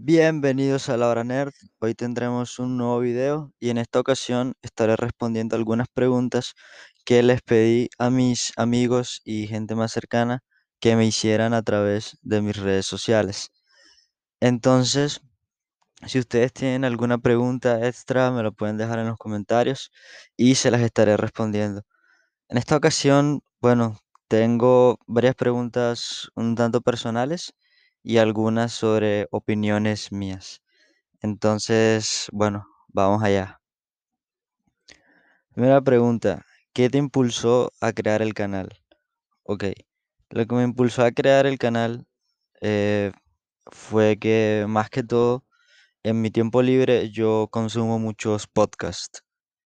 Bienvenidos a la hora nerd. Hoy tendremos un nuevo video y en esta ocasión estaré respondiendo algunas preguntas que les pedí a mis amigos y gente más cercana que me hicieran a través de mis redes sociales. Entonces, si ustedes tienen alguna pregunta extra, me lo pueden dejar en los comentarios y se las estaré respondiendo. En esta ocasión, bueno, tengo varias preguntas un tanto personales y algunas sobre opiniones mías. Entonces, bueno, vamos allá. Primera pregunta, ¿qué te impulsó a crear el canal? Ok, lo que me impulsó a crear el canal eh, fue que más que todo, en mi tiempo libre yo consumo muchos podcasts.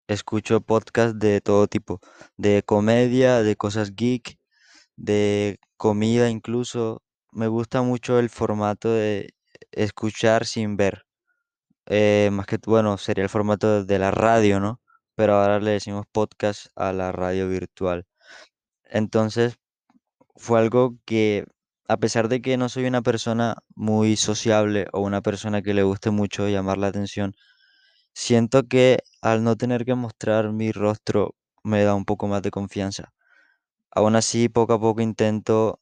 Escucho podcasts de todo tipo, de comedia, de cosas geek, de comida incluso. Me gusta mucho el formato de escuchar sin ver. Eh, más que, bueno, sería el formato de la radio, ¿no? Pero ahora le decimos podcast a la radio virtual. Entonces, fue algo que, a pesar de que no soy una persona muy sociable o una persona que le guste mucho llamar la atención, siento que al no tener que mostrar mi rostro me da un poco más de confianza. Aún así, poco a poco intento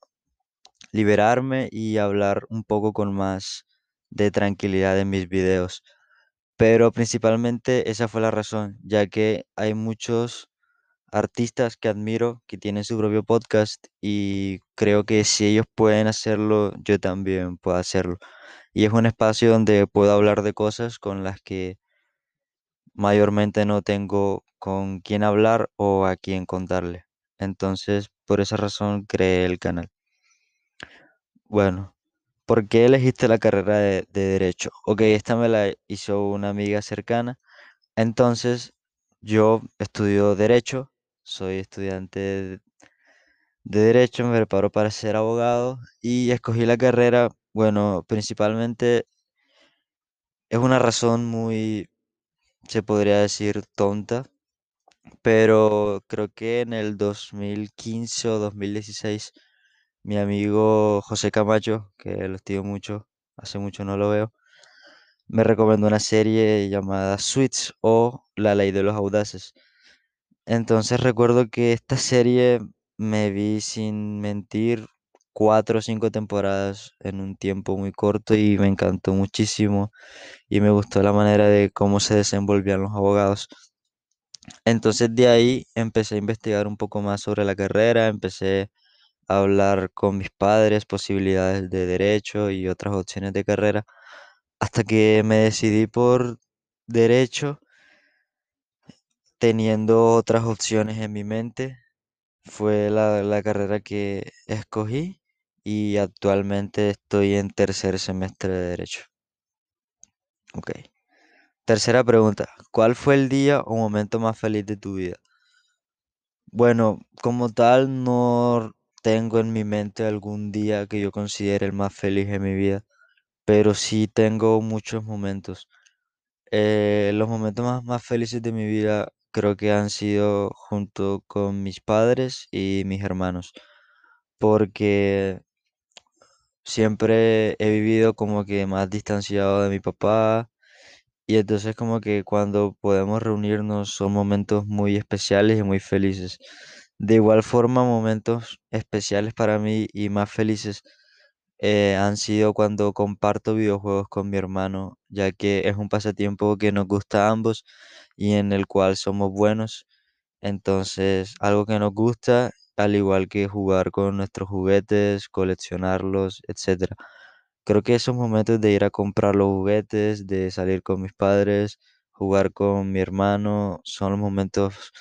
liberarme y hablar un poco con más de tranquilidad en mis videos. Pero principalmente esa fue la razón, ya que hay muchos artistas que admiro que tienen su propio podcast y creo que si ellos pueden hacerlo, yo también puedo hacerlo. Y es un espacio donde puedo hablar de cosas con las que mayormente no tengo con quién hablar o a quién contarle. Entonces, por esa razón creé el canal. Bueno, ¿por qué elegiste la carrera de, de derecho? Ok, esta me la hizo una amiga cercana. Entonces, yo estudio derecho, soy estudiante de, de derecho, me preparo para ser abogado y escogí la carrera, bueno, principalmente es una razón muy, se podría decir, tonta, pero creo que en el 2015 o 2016 mi amigo José Camacho, que lo estimo mucho, hace mucho no lo veo, me recomendó una serie llamada Suits o La Ley de los Audaces. Entonces recuerdo que esta serie me vi sin mentir cuatro o cinco temporadas en un tiempo muy corto y me encantó muchísimo y me gustó la manera de cómo se desenvolvían los abogados. Entonces de ahí empecé a investigar un poco más sobre la carrera, empecé hablar con mis padres, posibilidades de derecho y otras opciones de carrera, hasta que me decidí por derecho, teniendo otras opciones en mi mente. Fue la, la carrera que escogí y actualmente estoy en tercer semestre de derecho. Ok. Tercera pregunta. ¿Cuál fue el día o momento más feliz de tu vida? Bueno, como tal, no tengo en mi mente algún día que yo considere el más feliz de mi vida, pero sí tengo muchos momentos. Eh, los momentos más, más felices de mi vida creo que han sido junto con mis padres y mis hermanos, porque siempre he vivido como que más distanciado de mi papá y entonces como que cuando podemos reunirnos son momentos muy especiales y muy felices. De igual forma, momentos especiales para mí y más felices eh, han sido cuando comparto videojuegos con mi hermano, ya que es un pasatiempo que nos gusta a ambos y en el cual somos buenos. Entonces, algo que nos gusta, al igual que jugar con nuestros juguetes, coleccionarlos, etcétera. Creo que esos momentos de ir a comprar los juguetes, de salir con mis padres, jugar con mi hermano, son los momentos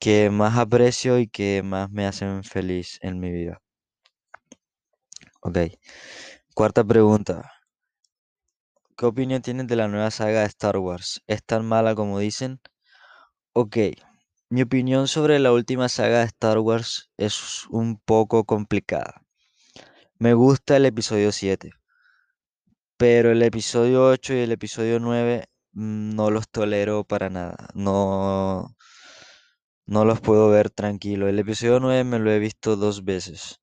que más aprecio y que más me hacen feliz en mi vida. Ok. Cuarta pregunta. ¿Qué opinión tienes de la nueva saga de Star Wars? ¿Es tan mala como dicen? Ok. Mi opinión sobre la última saga de Star Wars es un poco complicada. Me gusta el episodio 7, pero el episodio 8 y el episodio 9 mm, no los tolero para nada. No, no los puedo ver tranquilo. El episodio 9 me lo he visto dos veces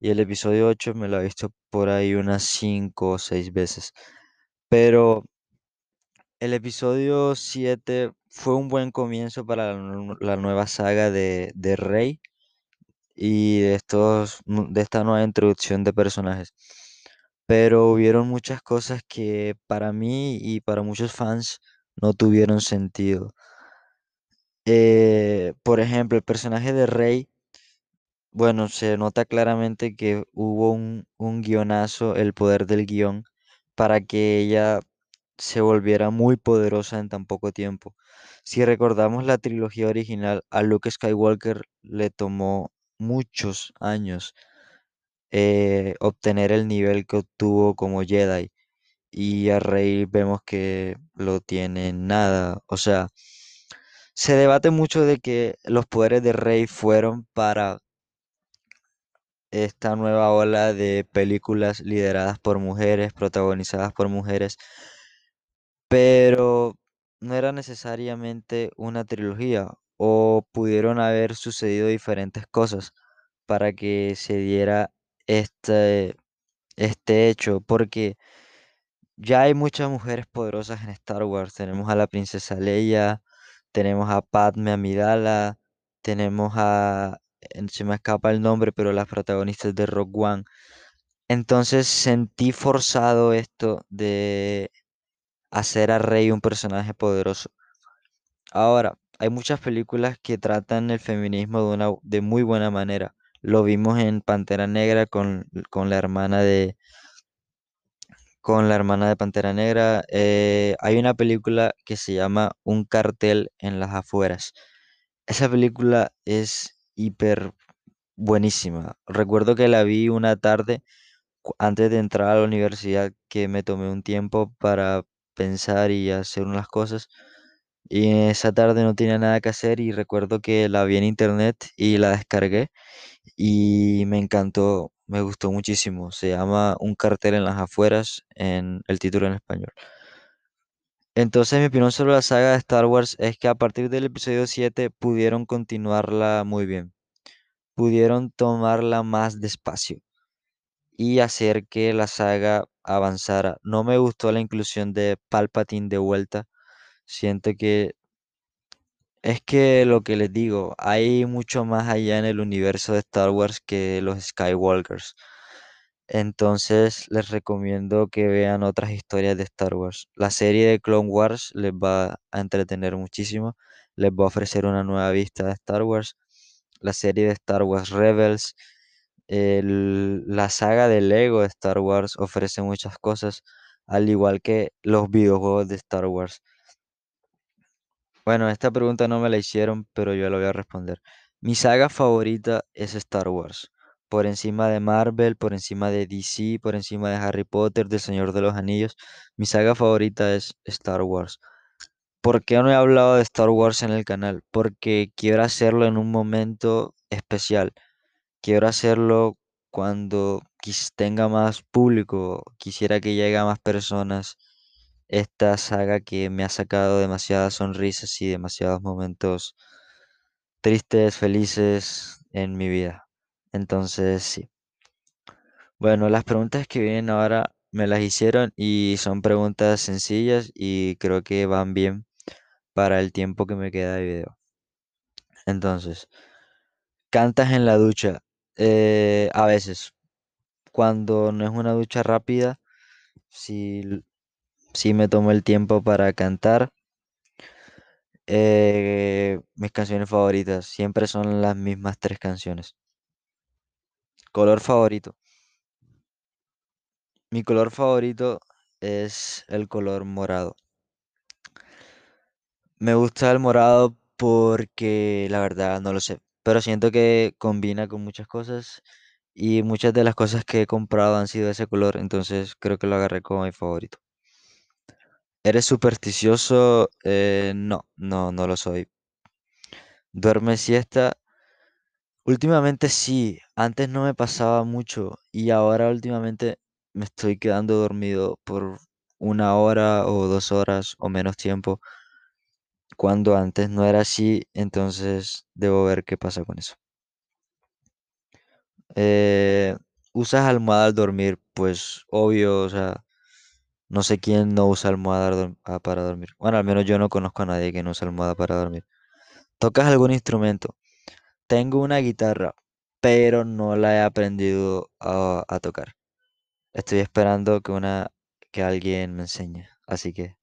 y el episodio 8 me lo he visto por ahí unas 5 o 6 veces. Pero el episodio 7 fue un buen comienzo para la, la nueva saga de, de Rey y de estos, de esta nueva introducción de personajes. Pero hubieron muchas cosas que para mí y para muchos fans no tuvieron sentido. Eh, por ejemplo, el personaje de Rey, bueno, se nota claramente que hubo un, guionazo, el poder del guion, para que ella se volviera muy poderosa en tan poco tiempo. Si recordamos la trilogía original, a Luke Skywalker le tomó muchos años eh, obtener el nivel que obtuvo como Jedi y a Rey vemos que lo tiene en nada. O sea, se debate mucho de que los poderes de Rey fueron para esta nueva ola de películas lideradas por mujeres, protagonizadas por mujeres, pero no era necesariamente una trilogía o pudieron haber sucedido diferentes cosas para que se diera este, este hecho, porque ya hay muchas mujeres poderosas en Star Wars. Tenemos a la princesa Leia, tenemos a Padme Amidala, tenemos a... eh, Se me escapa el nombre, pero las protagonistas de Rogue One. Entonces sentí forzado esto de hacer a Rey un personaje poderoso. Ahora, hay muchas películas que tratan el feminismo de una de muy buena manera. Lo vimos en Pantera Negra con, con la hermana de con la hermana de Pantera Negra. eh, hay una película que se llama Un cartel en las afueras. Esa película es hiper buenísima. Recuerdo que la vi una tarde antes de entrar a la universidad que me tomé un tiempo para pensar y hacer unas cosas. Y esa tarde no tenía nada que hacer y recuerdo que la vi en internet y la descargué y me encantó, me gustó muchísimo. Se llama Un cartel en las afueras en el título en español. Entonces mi opinión sobre la saga de Star Wars es que a partir del episodio 7 pudieron continuarla muy bien. Pudieron tomarla más despacio y hacer que la saga avanzara. No me gustó la inclusión de Palpatine de vuelta. Siento que es que lo que les digo, hay mucho más allá en el universo de Star Wars que los Skywalkers. Entonces les recomiendo que vean otras historias de Star Wars. La serie de Clone Wars les va a entretener muchísimo, les va a ofrecer una nueva vista de Star Wars. La serie de Star Wars Rebels, el- la saga de Lego de Star Wars ofrece muchas cosas, al igual que los videojuegos de Star Wars. Bueno, esta pregunta no me la hicieron, pero yo la voy a responder. Mi saga favorita es Star Wars. Por encima de Marvel, por encima de DC, por encima de Harry Potter, del Señor de los Anillos. Mi saga favorita es Star Wars. ¿Por qué no he hablado de Star Wars en el canal? Porque quiero hacerlo en un momento especial. Quiero hacerlo cuando tenga más público. Quisiera que llegue a más personas esta saga que me ha sacado demasiadas sonrisas y demasiados momentos tristes, felices en mi vida. Entonces, sí. Bueno, las preguntas que vienen ahora me las hicieron y son preguntas sencillas y creo que van bien para el tiempo que me queda de video. Entonces, ¿cantas en la ducha? Eh, a veces, cuando no es una ducha rápida, sí, sí me tomo el tiempo para cantar Eh, mis canciones favoritas siempre son las mismas tres canciones. Color favorito. Mi color favorito es el color morado. Me gusta el morado porque la verdad no lo sé, pero siento que combina con muchas cosas y muchas de las cosas que he comprado han sido de ese color, entonces creo que lo agarré como mi favorito. ¿Eres supersticioso? Eh, no, no, no lo soy. ¿Duermes siesta? Últimamente sí, antes no me pasaba mucho y ahora últimamente me estoy quedando dormido por una hora o dos horas o menos tiempo, cuando antes no era así, entonces debo ver qué pasa con eso. Eh, ¿usas almohada al dormir? Pues obvio, o sea, No sé quién no usa almohada ah, para dormir. Bueno, al menos yo no conozco a nadie que no usa almohada para dormir. ¿Tocas algún instrumento? Tengo una guitarra, pero no la he aprendido a, a tocar. Estoy esperando que una que alguien me enseñe. Así que,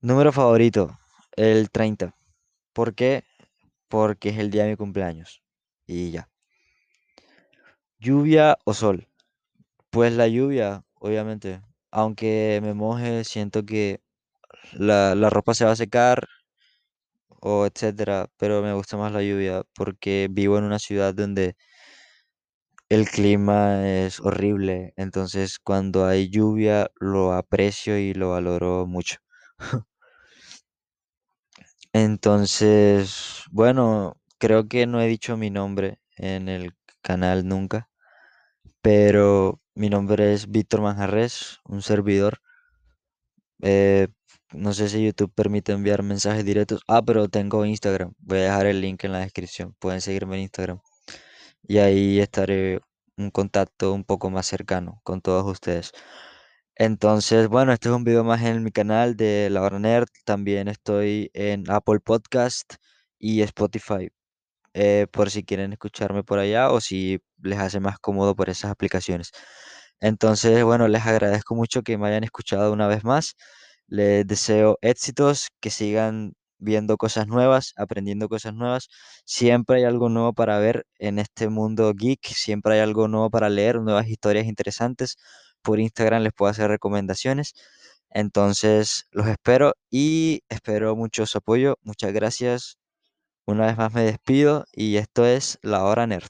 número favorito, el 30. ¿Por qué? Porque es el día de mi cumpleaños. Y ya. ¿Lluvia o sol? Pues la lluvia, obviamente. Aunque me moje, siento que la, la ropa se va a secar o etcétera, pero me gusta más la lluvia porque vivo en una ciudad donde el clima es horrible, entonces cuando hay lluvia lo aprecio y lo valoro mucho. Entonces, bueno, creo que no he dicho mi nombre en el canal nunca, pero mi nombre es Víctor Manjarres, un servidor. Eh, no sé si YouTube permite enviar mensajes directos. Ah, pero tengo Instagram. Voy a dejar el link en la descripción. Pueden seguirme en Instagram. Y ahí estaré en contacto un poco más cercano con todos ustedes. Entonces, bueno, este es un video más en mi canal de La Nerd. También estoy en Apple Podcast y Spotify. Eh, por si quieren escucharme por allá o si les hace más cómodo por esas aplicaciones. Entonces, bueno, les agradezco mucho que me hayan escuchado una vez más. Les deseo éxitos, que sigan viendo cosas nuevas, aprendiendo cosas nuevas. Siempre hay algo nuevo para ver en este mundo geek, siempre hay algo nuevo para leer, nuevas historias interesantes. Por Instagram les puedo hacer recomendaciones. Entonces, los espero y espero mucho su apoyo. Muchas gracias. Una vez más me despido y esto es La Hora Nerd.